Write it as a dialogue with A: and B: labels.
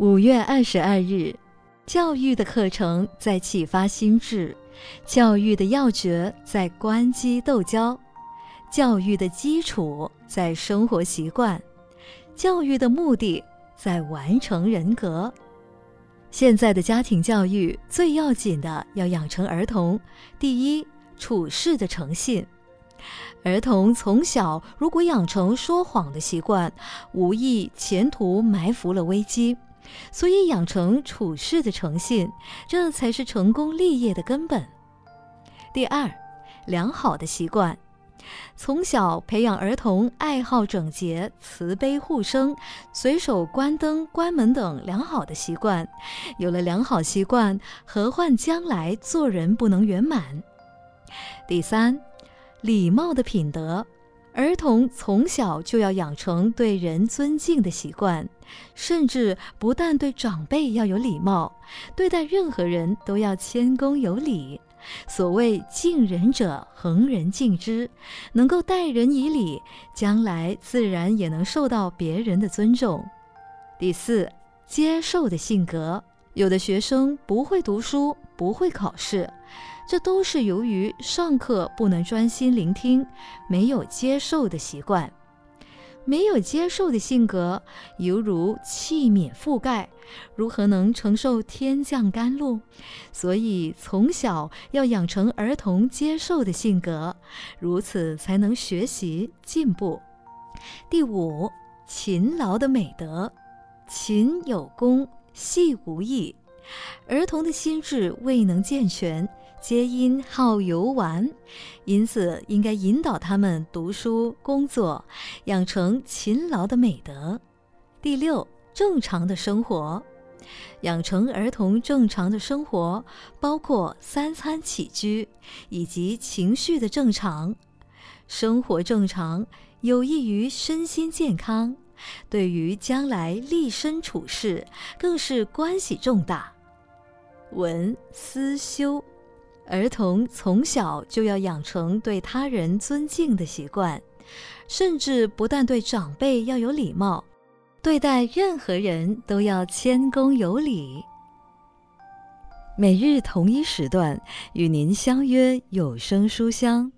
A: 五月二十二日，教育的课程在启发心智，教育的要诀在关机斗教，教育的基础在生活习惯，教育的目的在完成人格。现在的家庭教育最要紧的要养成儿童第一处事的诚信。儿童从小如果养成说谎的习惯，无意前途埋伏了危机。所以，养成处事的诚信，这才是成功立业的根本。第二，良好的习惯，从小培养儿童爱好整洁、慈悲护生、随手关灯、关门等良好的习惯。有了良好习惯，何患将来做人不能圆满？第三，礼貌的品德。儿童从小就要养成对人尊敬的习惯，甚至不但对长辈要有礼貌，对待任何人都要谦恭有礼。所谓敬人者，恒人敬之，能够待人以礼，将来自然也能受到别人的尊重。第四，接受的性格。有的学生不会读书，不会考试。这都是由于上课不能专心聆听，没有接受的习惯，没有接受的性格，犹如器皿覆盖，如何能承受天降甘露？所以从小要养成儿童接受的性格，如此才能学习进步。第五，勤劳的美德，勤有功，细无益。儿童的心智未能健全。皆因好游玩，因此应该引导他们读书、工作，养成勤劳的美德。第六，正常的生活，养成儿童正常的生活，包括三餐起居以及情绪的正常。生活正常有益于身心健康，对于将来立身处世更是关系重大。文思修。儿童从小就要养成对他人尊敬的习惯，甚至不但对长辈要有礼貌，对待任何人都要谦恭有礼。每日同一时段与您相约有声书香。